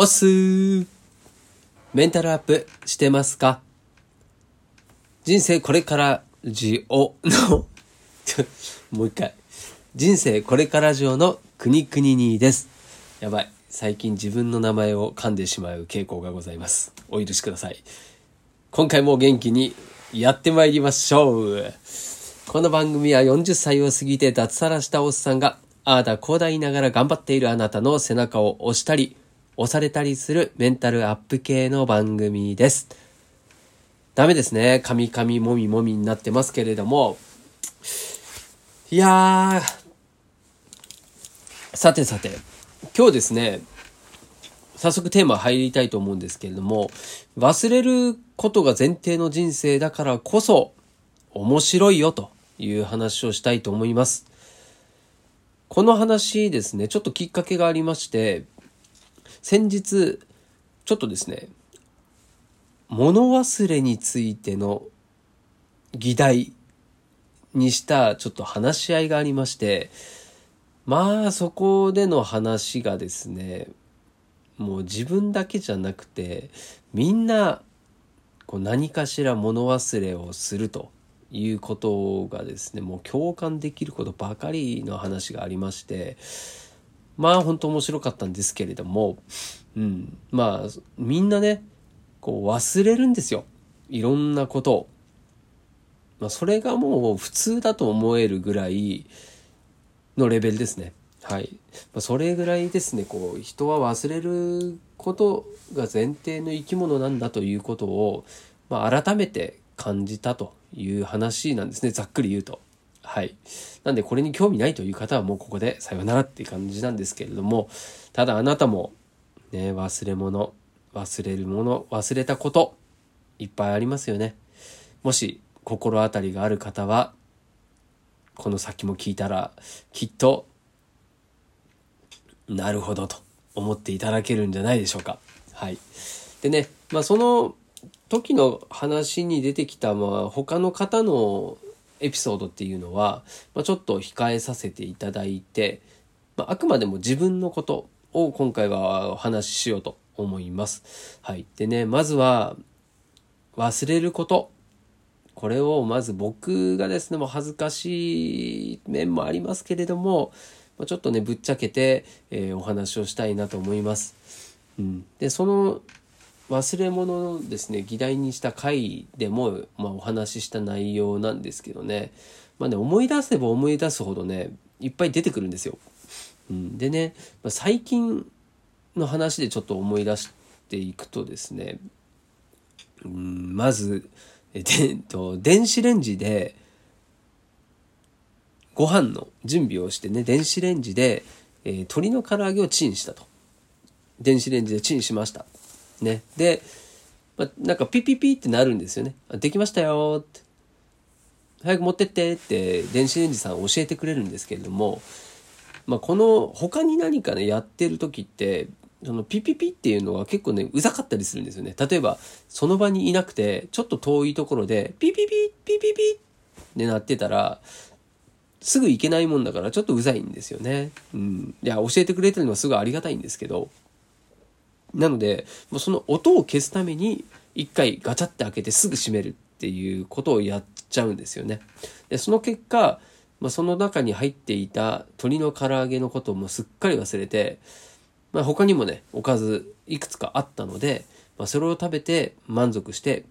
おっすーメンタルアップしてますか？人生これからじおの、もう一回。人生これからじおの国々にです。やばい。最近自分の名前を噛んでしまう傾向がございます。お許しください。今回も元気にやってまいりましょう。この番組は40歳を過ぎて脱サラしたおっさんが、ああだこうだ言いながら頑張っているあなたの背中を押したり、押されたりするメンタルアップ系の番組です。ダメですね。カミカミもみもみになってますけれども。いやー、さてさて、今日ですね、早速テーマ入りたいと思うんですけれども、忘れることが前提の人生だからこそ面白いよという話をしたいと思います。この話ですね、ちょっときっかけがありまして、先日、ちょっとですね、物忘れについての議題にしたちょっと話し合いがありまして、まあそこでの話がですね、もう自分だけじゃなくて、みんなこう何かしら物忘れをするということがですね、もう共感できることばかりの話がありまして、まあ本当面白かったんですけれども、うん、まあみんなね、こう忘れるんですよ。いろんなことを。まあそれがもう普通だと思えるぐらいのレベルですね。はい。まあ、それぐらいですね、こう人は忘れることが前提の生き物なんだということを、まあ、改めて感じたという話なんですね。ざっくり言うと。はい。なんでこれに興味ないという方はもうここでさよならっていう感じなんですけれども、ただあなたもね、忘れ物、忘れるもの、忘れたこと、いっぱいありますよね。もし心当たりがある方は、この先も聞いたら、きっと、なるほどと思っていただけるんじゃないでしょうか。はい。でね、まあその時の話に出てきた、まあ他の方のエピソードっていうのは、まあ、ちょっと控えさせていただいて、まあ、あくまでも自分のことを今回はお話ししようと思います。はい。でね、まずは、忘れること。これをまず僕がですね、もう恥ずかしい面もありますけれども、ちょっとね、ぶっちゃけて、えーお話をしたいなと思います。うん。で、その忘れ物のですね、議題にした回でも、まあお話しした内容なんですけどね、まあね、思い出せば思い出すほどね、いっぱい出てくるんですよ。うん、でね、まあ、最近の話でちょっと思い出していくとですね、うん、まず、えでえっと、電子レンジで、ご飯の準備をしてね、電子レンジで、えー鶏の唐揚げをチンしたと。電子レンジでチンしました。ね。で、ま、なんかピピピってなるんですよね。できましたよって。早く持ってってって電子レンジさん教えてくれるんですけれども、まあ、この他に何かねやってる時ってそのピピピっていうのは結構ねうざかったりするんですよね例えばその場にいなくてちょっと遠いところでピピピピピピってなってたらすぐ行けないもんだからちょっとうざいんですよねうんいや教えてくれてるのはすごいありがたいんですけどなのでもうその音を消すために一回ガチャって開けてすぐ閉めるっていうことをやっちゃうんですよね。でその結果まあ、その中に入っていた鶏の唐揚げのこともすっかり忘れて、まあ、他にもねおかずいくつかあったので、まあ、それを食べて満足して、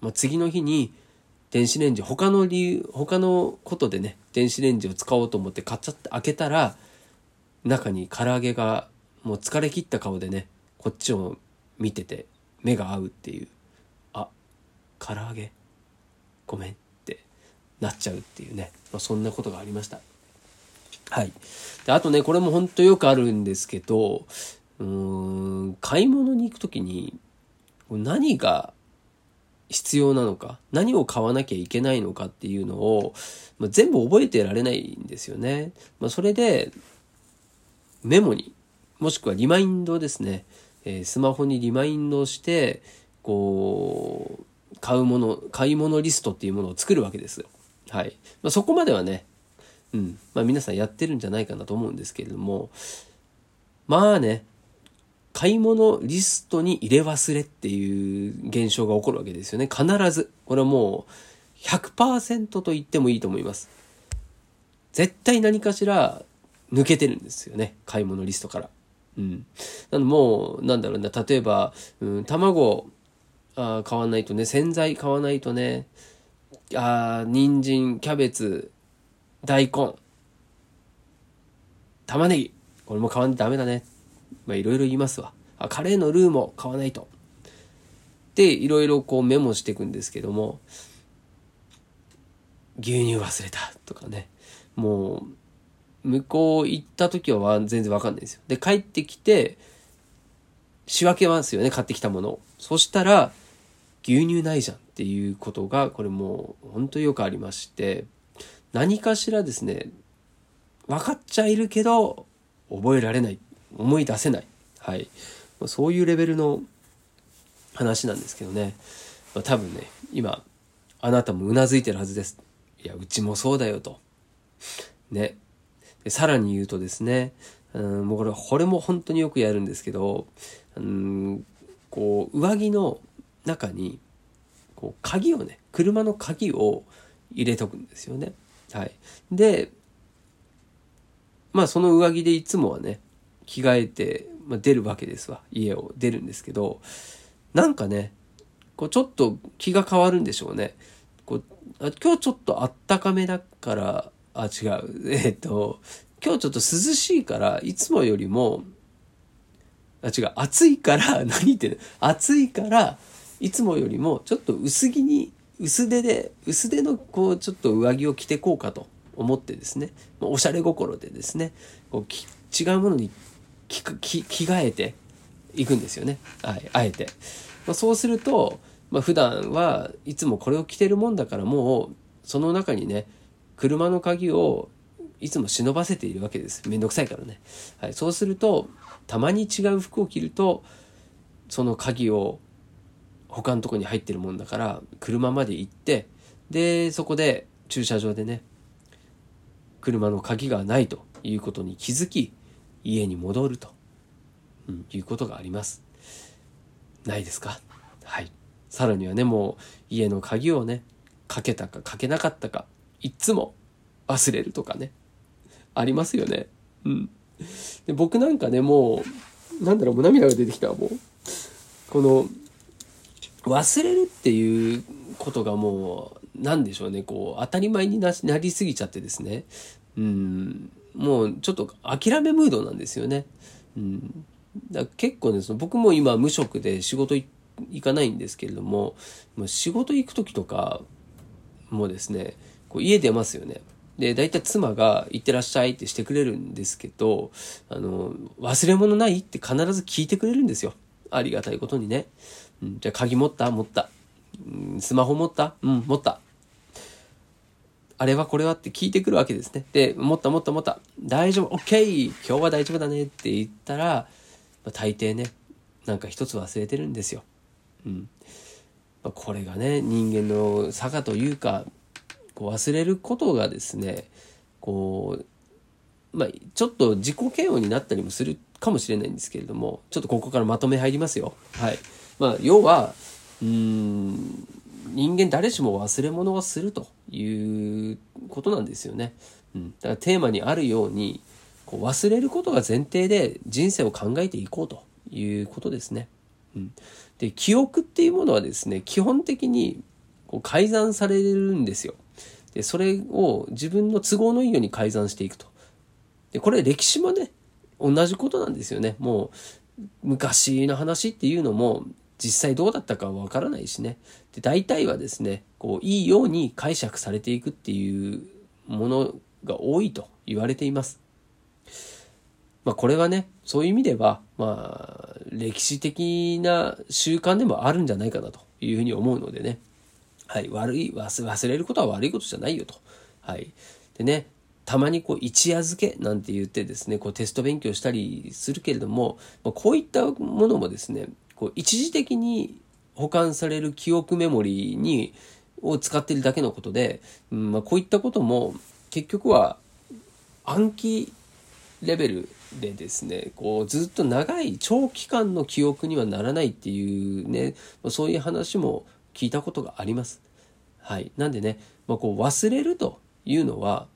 まあ、次の日に電子レンジ他の理由他のことでね電子レンジを使おうと思ってカチャって開けたら中に唐揚げがもう疲れ切った顔でねこっちを見てて目が合うっていうあ唐揚げ？ごめんってなっちゃうっていうね、まあ、そんなことがありました。はい。で、あとね、これも本当よくあるんですけど、うーん、買い物に行くときに、何が必要なのか、何を買わなきゃいけないのかっていうのを、まあ、全部覚えてられないんですよね。まあ、それで、メモに、もしくはリマインドですね。えースマホにリマインドして、こう、買うもの、買い物リストっていうものを作るわけですよ。はい。まあ、そこまではね、うん。まあ皆さんやってるんじゃないかなと思うんですけれども、まあね、買い物リストに入れ忘れっていう現象が起こるわけですよね。必ず。これはもう100%と言ってもいいと思います。絶対何かしら抜けてるんですよね。買い物リストから。うん。なのもう、なんだろうな、例えば、うん、卵あ買わないとね、洗剤買わないとね、あ人参、キャベツ、大根、玉ねぎ、これも買わないとダメだね。まあいろいろ言いますわ。あ、カレーのルーも買わないと。で、いろいろこうメモしていくんですけども、牛乳忘れたとかね。もう、向こう行った時は全然わかんないですよ。で、帰ってきて、仕分けますよね、買ってきたものを。そしたら、牛乳ないじゃんっていうことが、これもう本当によくありまして、何かしらですね、分かっちゃいるけど、覚えられない。思い出せない。はい。そういうレベルの話なんですけどね。まあ、多分ね、今、あなたもうなずいてるはずです。いや、うちもそうだよと。ね。でさらに言うとですね、うん、もうこれ、これも本当によくやるんですけど、うん、こう、上着の中に、こう、鍵をね、車の鍵を入れとくんですよね。はい。で、まあその上着でいつもはね、着替えて、まあ、出るわけですわ。家を出るんですけど、なんかね、こうちょっと気が変わるんでしょうね。こう今日ちょっとあったかめだから、あ、違う。えっ、と、今日ちょっと涼しいから、いつもよりも、あ、違う、暑いから、何言ってんの？暑いから、いつもよりもちょっと薄着に、薄手で、薄手のこう、ちょっと上着を着てこうかと思ってですね、おしゃれ心でですね、こう違うものに着着替えていくんですよね。はい、あえて。まあ、そうすると、まあ、普段はいつもこれを着てるもんだからもう、その中にね、車の鍵をいつも忍ばせているわけです。めんどくさいからね。はい、そうすると、たまに違う服を着ると、その鍵を他のとこに入ってるもんだから、車まで行って、で、そこで駐車場でね、車の鍵がないということに気づき、家に戻ると、うん、いうことがあります。ないですか？はい。さらにはね、もう家の鍵をね、かけたかかけなかったか、いっつも忘れるとかね。ありますよね。うん。で僕なんかね、もう、なんだろう、もう涙が出てきた、もう。この、忘れるっていうことがもう、なんでしょうね、こう、当たり前にななりすぎちゃってですね。うん、もうちょっと諦めムードなんですよね。うん。だ結構ね、その僕も今無職で仕事行かないんですけれども、仕事行く時とかもですね、こう家出ますよね。で、大体妻が行ってらっしゃいってしてくれるんですけど、あの、忘れ物ないって必ず聞いてくれるんですよ。ありがたいことにね。うん、じゃあ鍵持った？持った。うん、スマホ持った？うん、持った。あれはこれはって聞いてくるわけですね。で、持った持った持った。大丈夫、オッケー今日は大丈夫だねって言ったら、まあ、大抵ね、なんか一つ忘れてるんですよ。うん。まあ、これがね、人間の差というか、こう忘れることがですねこうまあちょっと自己嫌悪になったりもするかもしれないんですけれどもちょっとここからまとめ入りますよ。はい。まあ要はうん人間誰しも忘れ物をするということなんですよね、うん、だからテーマにあるようにこう忘れることが前提で人生を考えていこうということですね、うん、で記憶っていうものはですね基本的にこう改ざんされるんですよ。で、それを自分の都合のいいように改ざんしていくと。で、これ歴史もね、同じことなんですよね。もう、昔の話っていうのも、実際どうだったかわからないしね。で、大体はですね、こう、いいように解釈されていくっていうものが多いと言われています。まあ、これはね、そういう意味では、まあ、歴史的な習慣でもあるんじゃないかなというふうに思うのでね。はい、悪い忘れることは悪いことじゃないよと。はい。でね、たまにこう一夜漬けなんて言ってですね、こうテスト勉強したりするけれども、まこういったものもですね、こう一時的に保管される記憶メモリーに、を使ってるだけのことで、うんまあ、こういったことも結局は暗記レベルでですね、こうずっと長い長期間の記憶にはならないっていうね、そういう話も聞いたことがあります。はい。なんでね、まあ、こう忘れるというのは、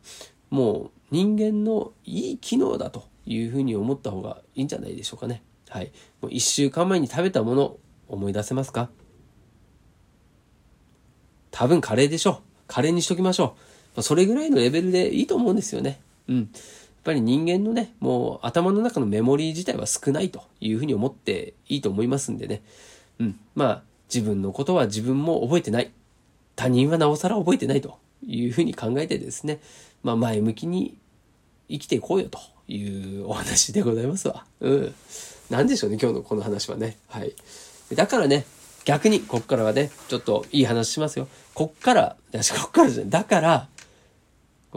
もう人間のいい機能だというふうに思った方がいいんじゃないでしょうかね。はい。もう1週間前に食べたもの思い出せますか？多分カレーでしょう。カレーにしときましょう。それぐらいのレベルでいいと思うんですよね。うん。やっぱり人間のね、もう頭の中のメモリー自体は少ないというふうに思っていいと思いますんでね。うん。まあ、自分のことは自分も覚えてない。他人はなおさら覚えてないというふうに考えてですね、まあ前向きに生きていこうよというお話でございますわ。うん。なんでしょうね、今日のこの話はね。はい。だからね、逆に、こっからはね、ちょっといい話しますよ。こっから、だし、こっからじゃない。だから、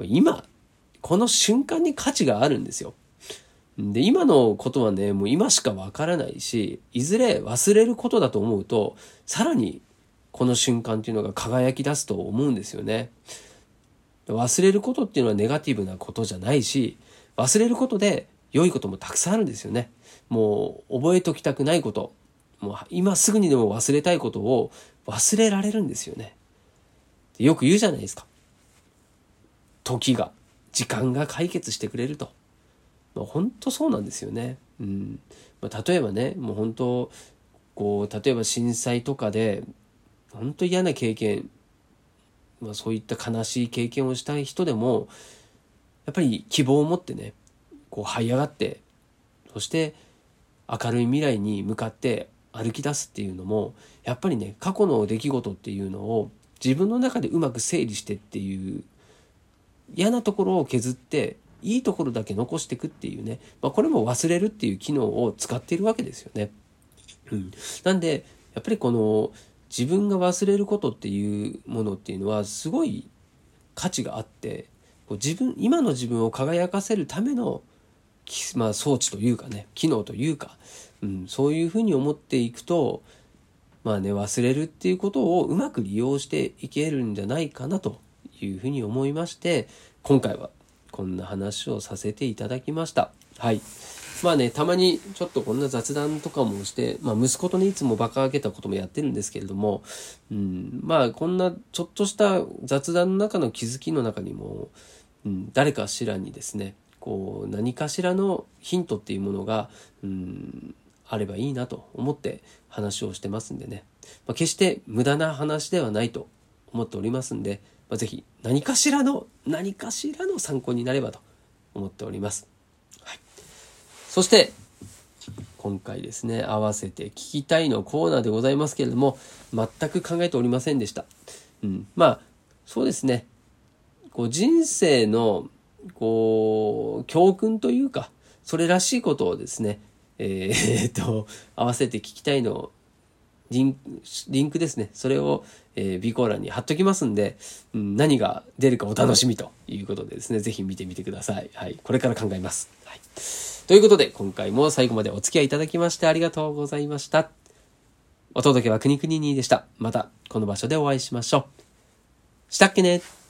今、この瞬間に価値があるんですよ。で、今のことはね、もう今しかわからないし、いずれ忘れることだと思うと、さらにこの瞬間っていうのが輝き出すと思うんですよね。忘れることっていうのはネガティブなことじゃないし、忘れることで良いこともたくさんあるんですよね。もう覚えときたくないこと、もう今すぐにでも忘れたいことを忘れられるんですよね。よく言うじゃないですか。時が、時間が解決してくれると。まあ、本当そうなんですよね。うん。まあ、例えばね、もう本当、こう、例えば震災とかで、本当嫌な経験、まあ、そういった悲しい経験をしたい人でもやっぱり希望を持ってねこう這い上がってそして明るい未来に向かって歩き出すっていうのもやっぱりね過去の出来事っていうのを自分の中でうまく整理してっていう嫌なところを削っていいところだけ残していくっていうね、まあ、これも忘れるっていう機能を使っているわけですよね。うん、なんでやっぱりこの自分が忘れることっていうものっていうのはすごい価値があってこう自分今の自分を輝かせるための、まあ、装置というかね機能というか、うん、そういうふうに思っていくとまあね忘れるっていうことをうまく利用していけるんじゃないかなというふうに思いまして今回はこんな話をさせていただきました。はい。まあね、たまにちょっとこんな雑談とかもして、まあ息子とね、いつも馬鹿げたこともやってるんですけれども、うん、まあこんなちょっとした雑談の中の気づきの中にも、うん、誰かしらにですね、こう何かしらのヒントっていうものが、うん、あればいいなと思って話をしてますんでね、まあ、決して無駄な話ではないと思っておりますんで、まあ、ぜひ何かしらの何かしらの参考になればと思っております。そして、今回ですね、合わせて聞きたいのコーナーでございますけれども、全く考えておりませんでした。うん。まあ、そうですね。こう、人生の、こう、教訓というか、それらしいことをですね、えー、っと、合わせて聞きたいのリンリンクですね。それを、えー、備考欄に貼っときますんで、うん、何が出るかお楽しみということでですね、ぜひ見てみてください。はい。これから考えます。はい。ということで、今回も最後までお付き合いいただきましてありがとうございました。お届けはくにくににでした。また、この場所でお会いしましょう。したっけね